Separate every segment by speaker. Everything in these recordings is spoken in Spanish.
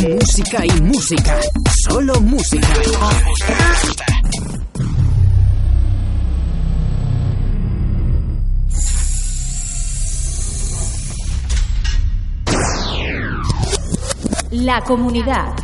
Speaker 1: Música y música. Solo música.
Speaker 2: La comunidad.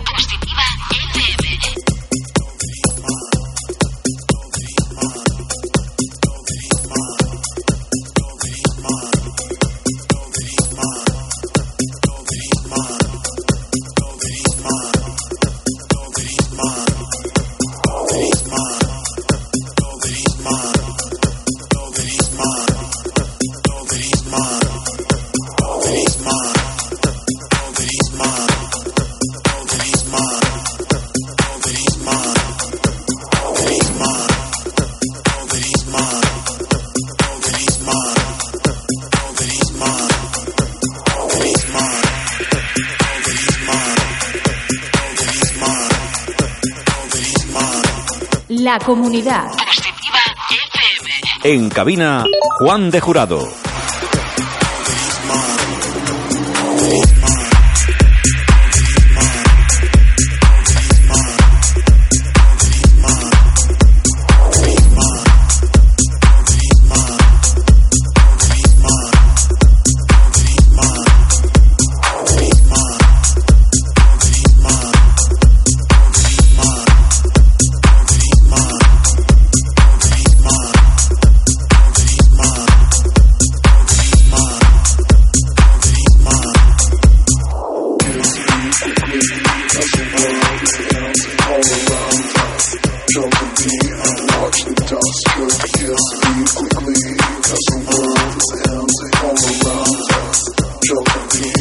Speaker 2: comunidad.
Speaker 3: En cabina, Juan de Jurado.
Speaker 4: Watch the dust, but kills me quickly. Cause the world is empty all around us. Jokingly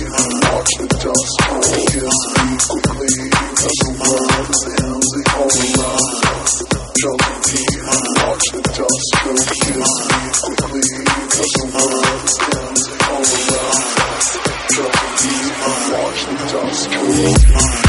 Speaker 4: watch the dust, but kills me quickly. Cause the world is empty all around us. Jokingly watch the dust, but kills me quickly. Cause the world is empty all around us. Jokingly watch the dust, but kills me quickly.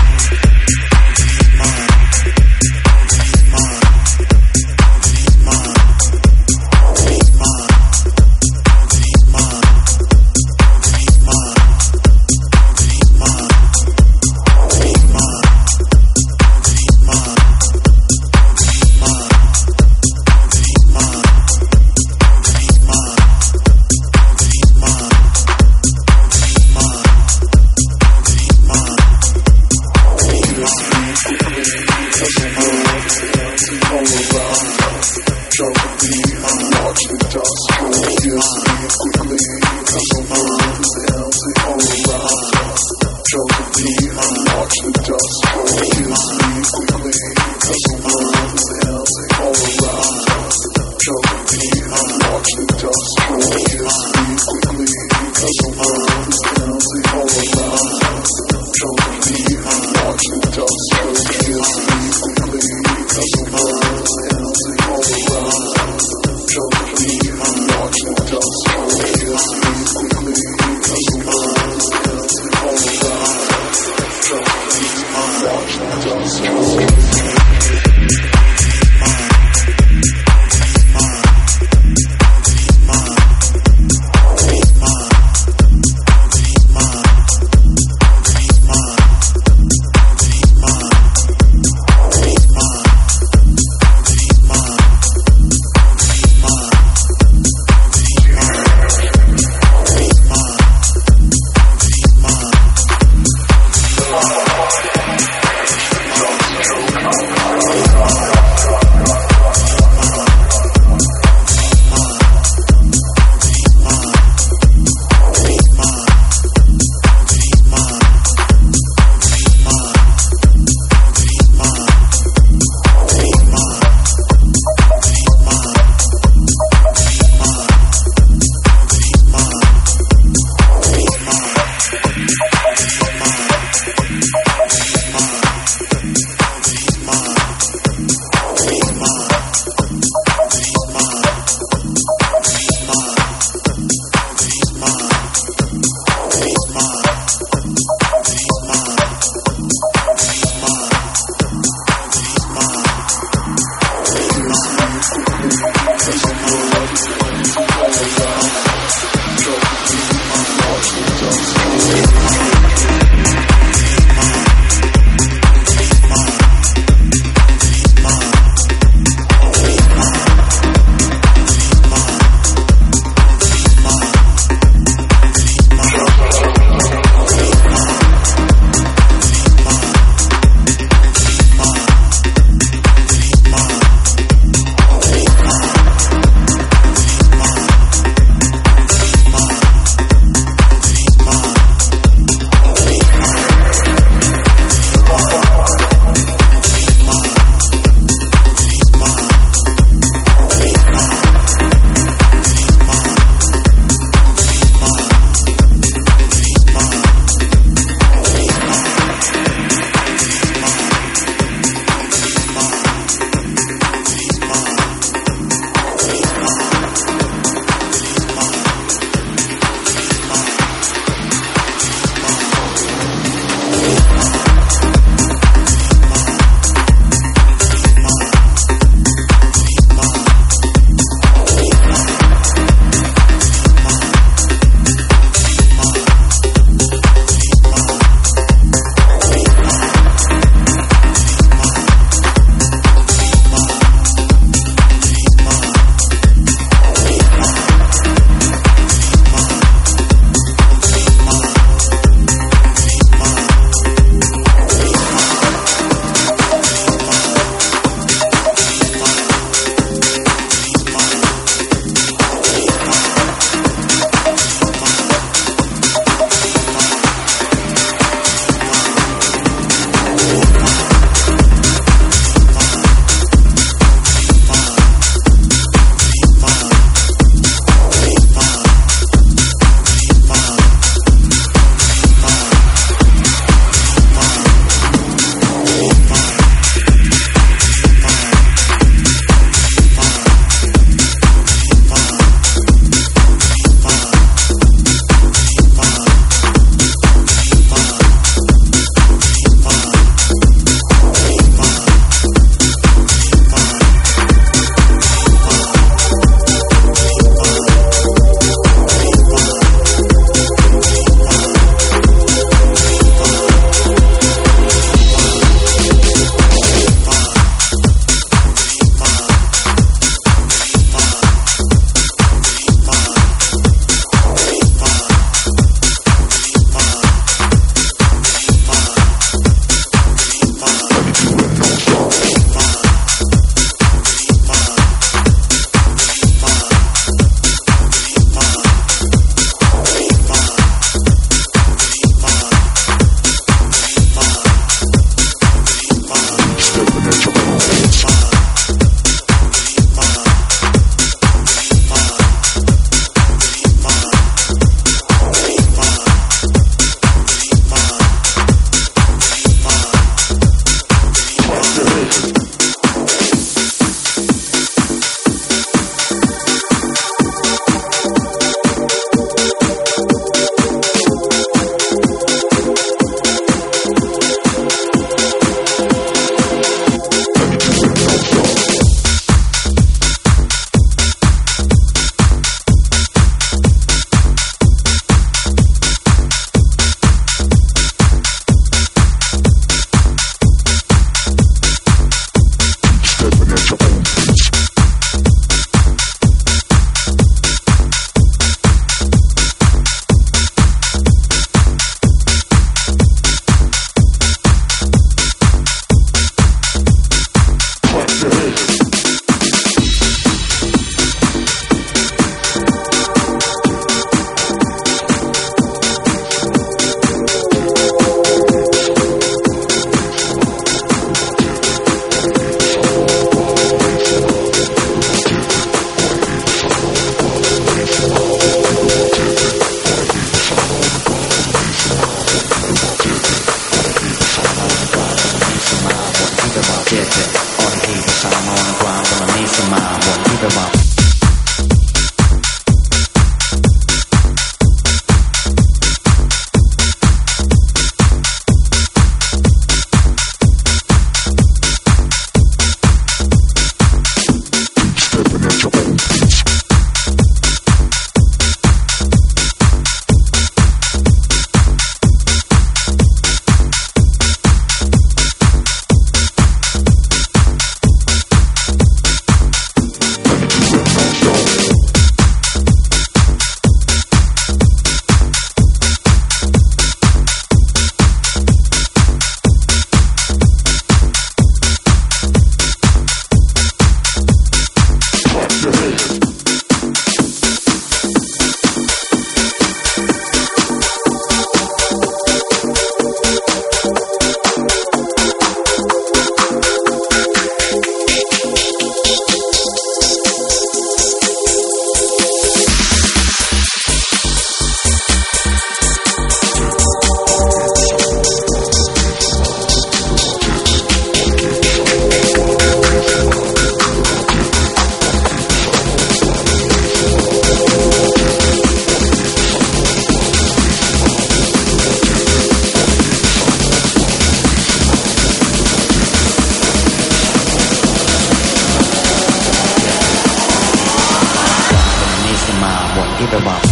Speaker 5: them up.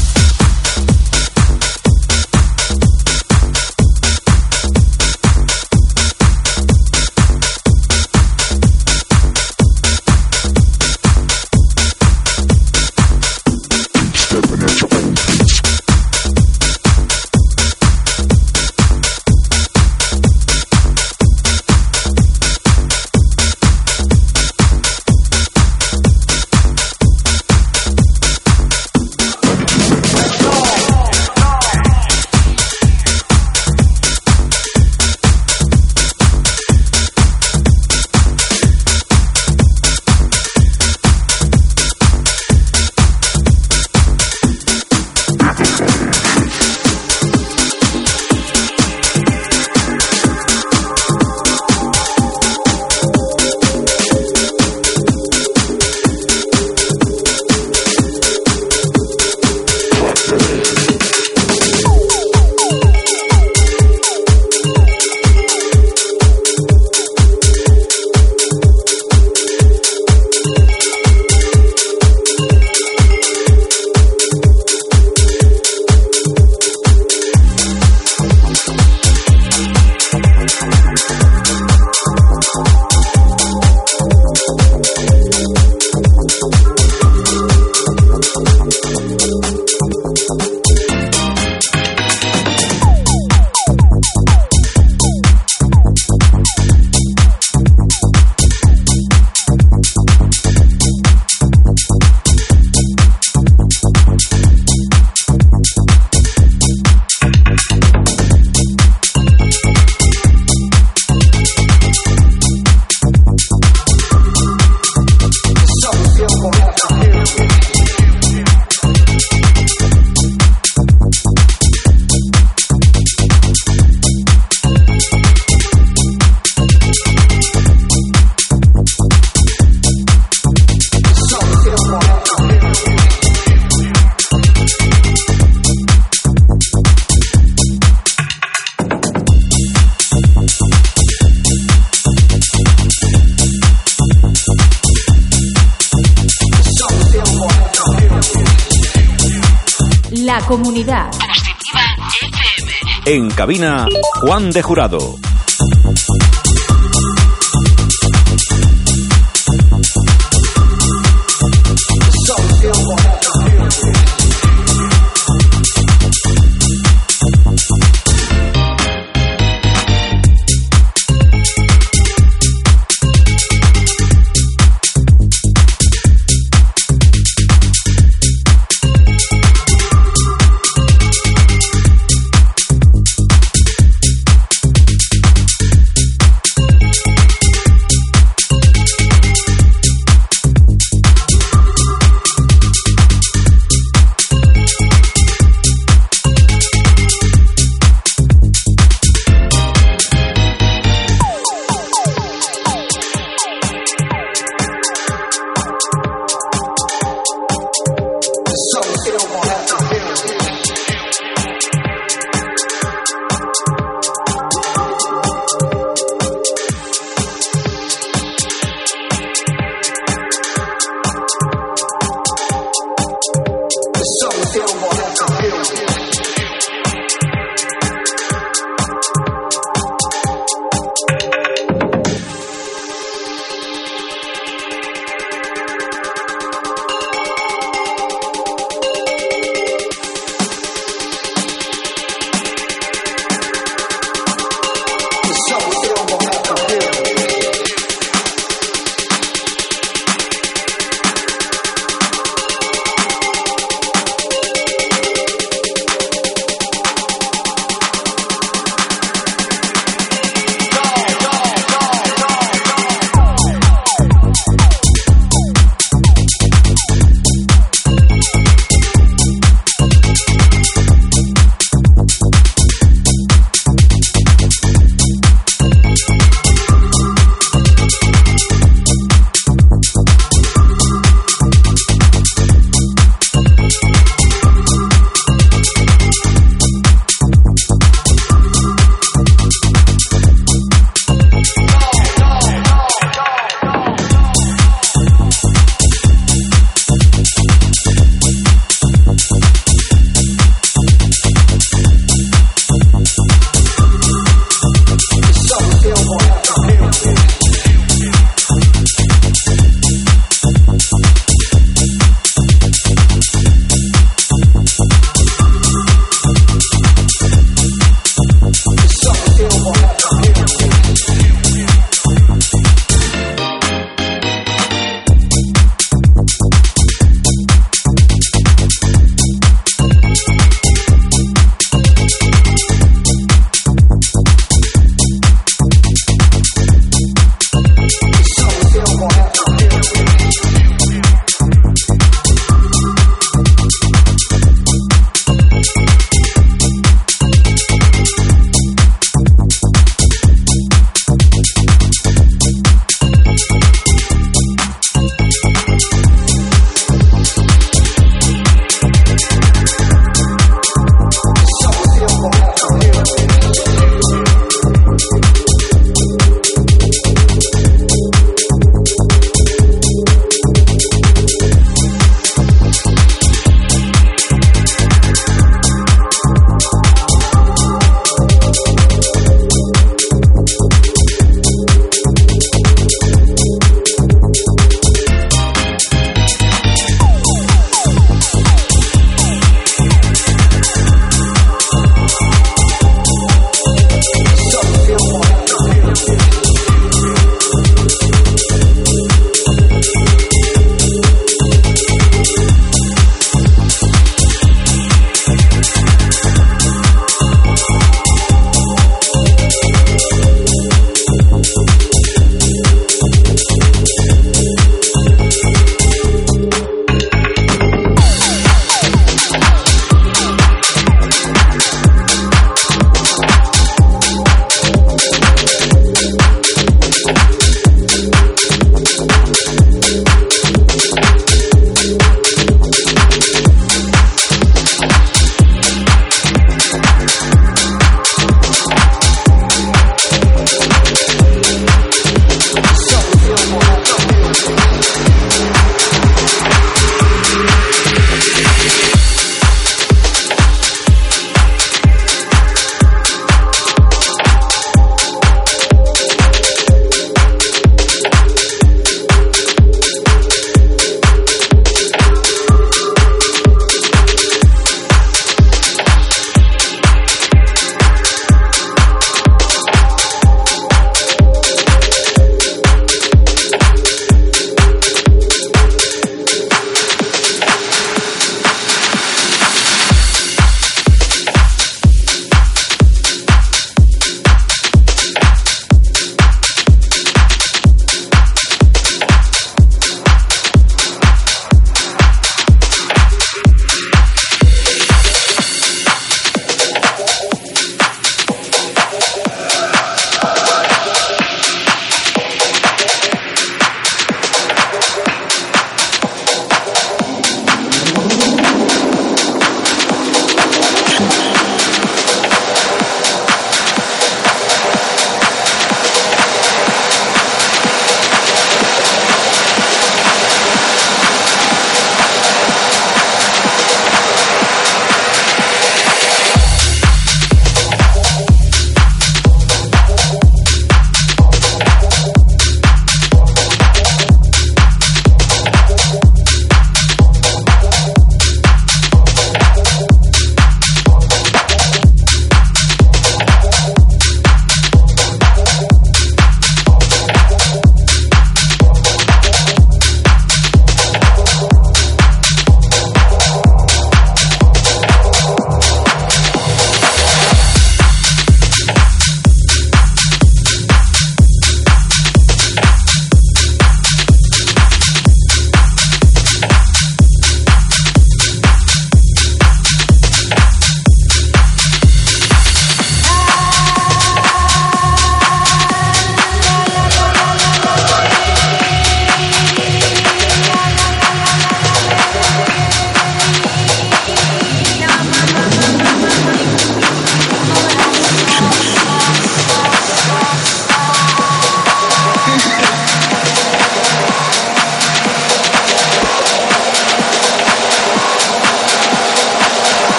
Speaker 3: En cabina, Juan de Jurado.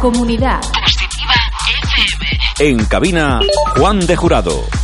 Speaker 2: Comunidad.
Speaker 3: En cabina, Juan de Jurado.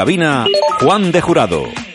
Speaker 3: Cabina, Juan de Jurado.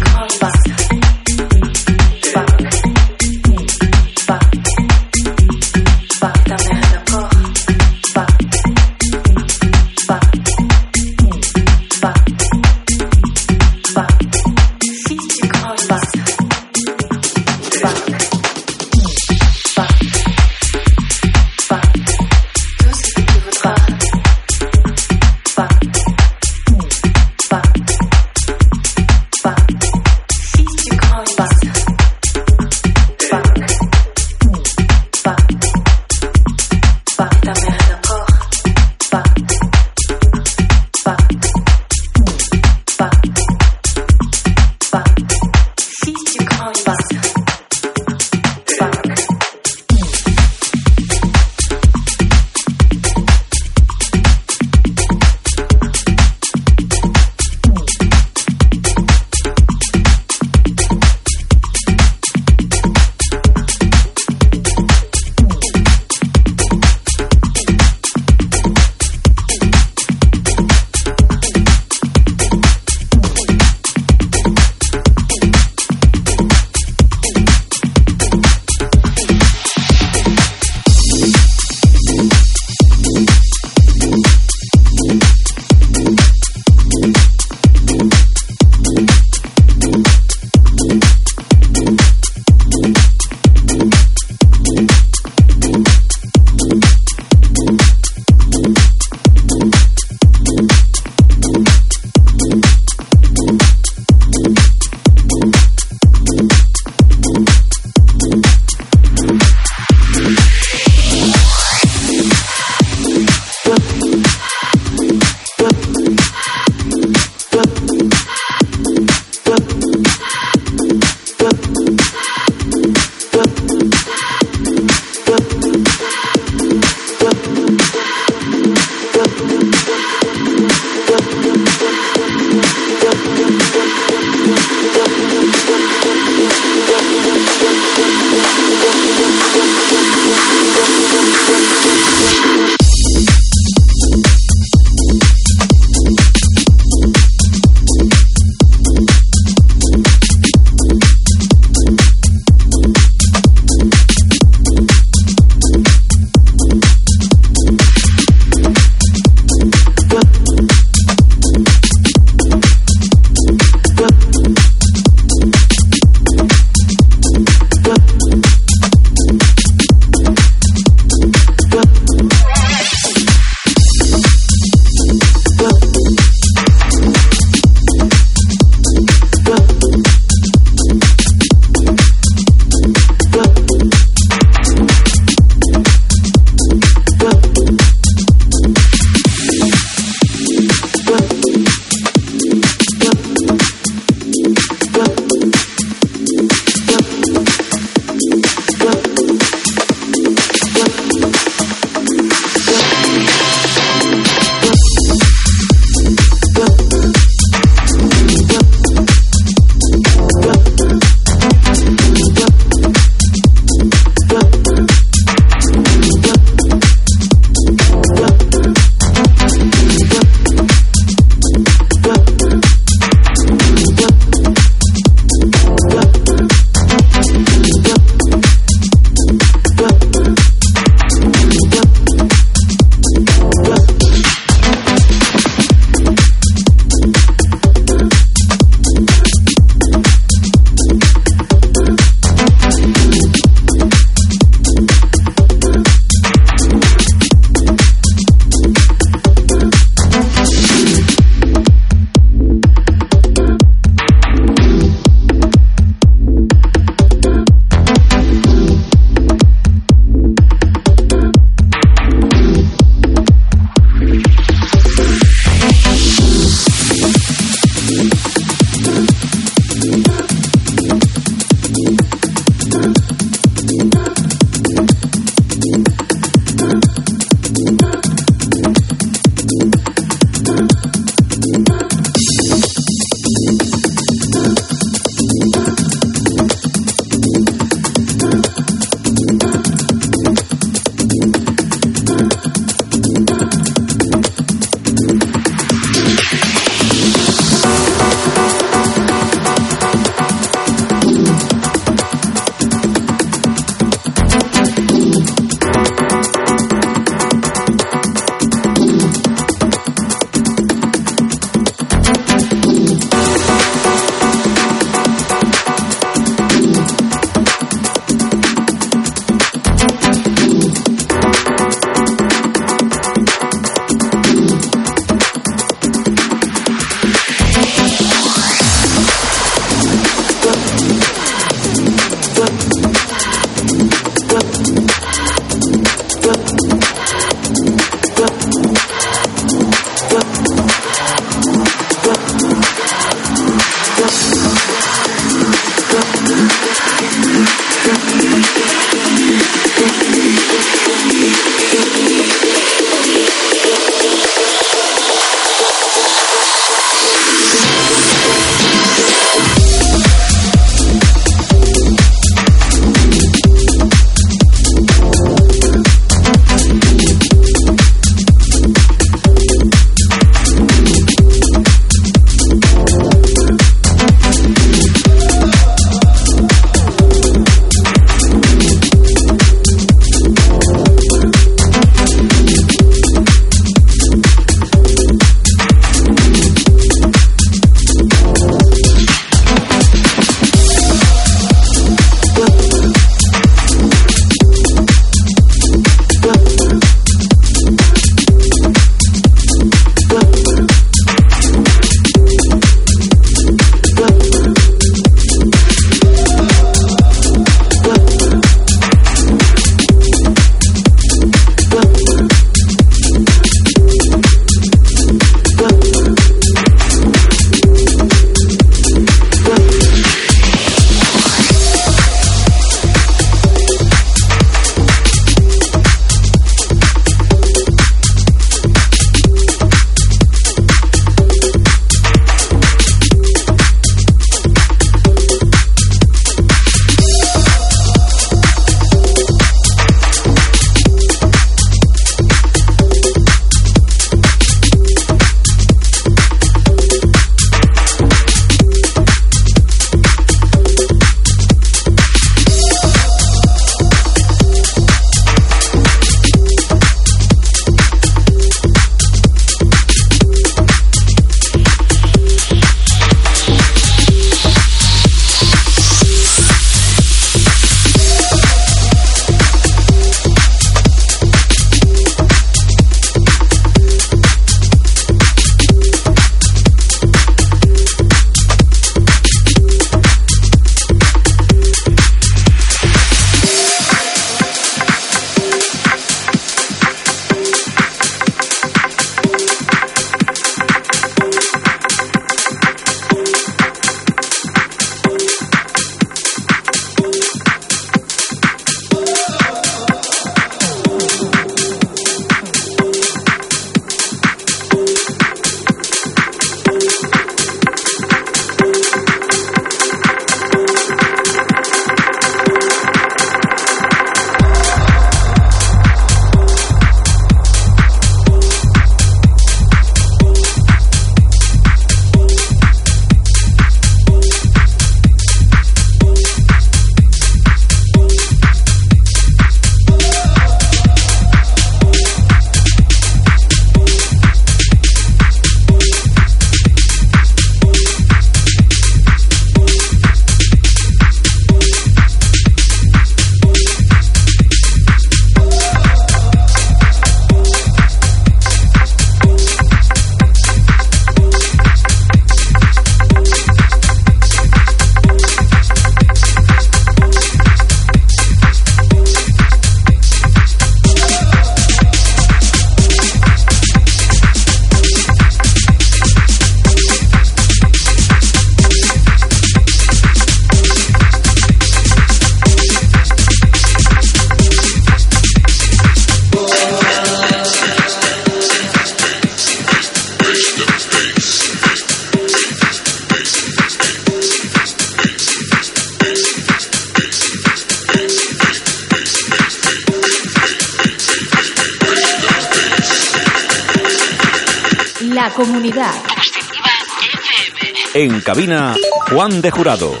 Speaker 3: En cabina, Juan de Jurado.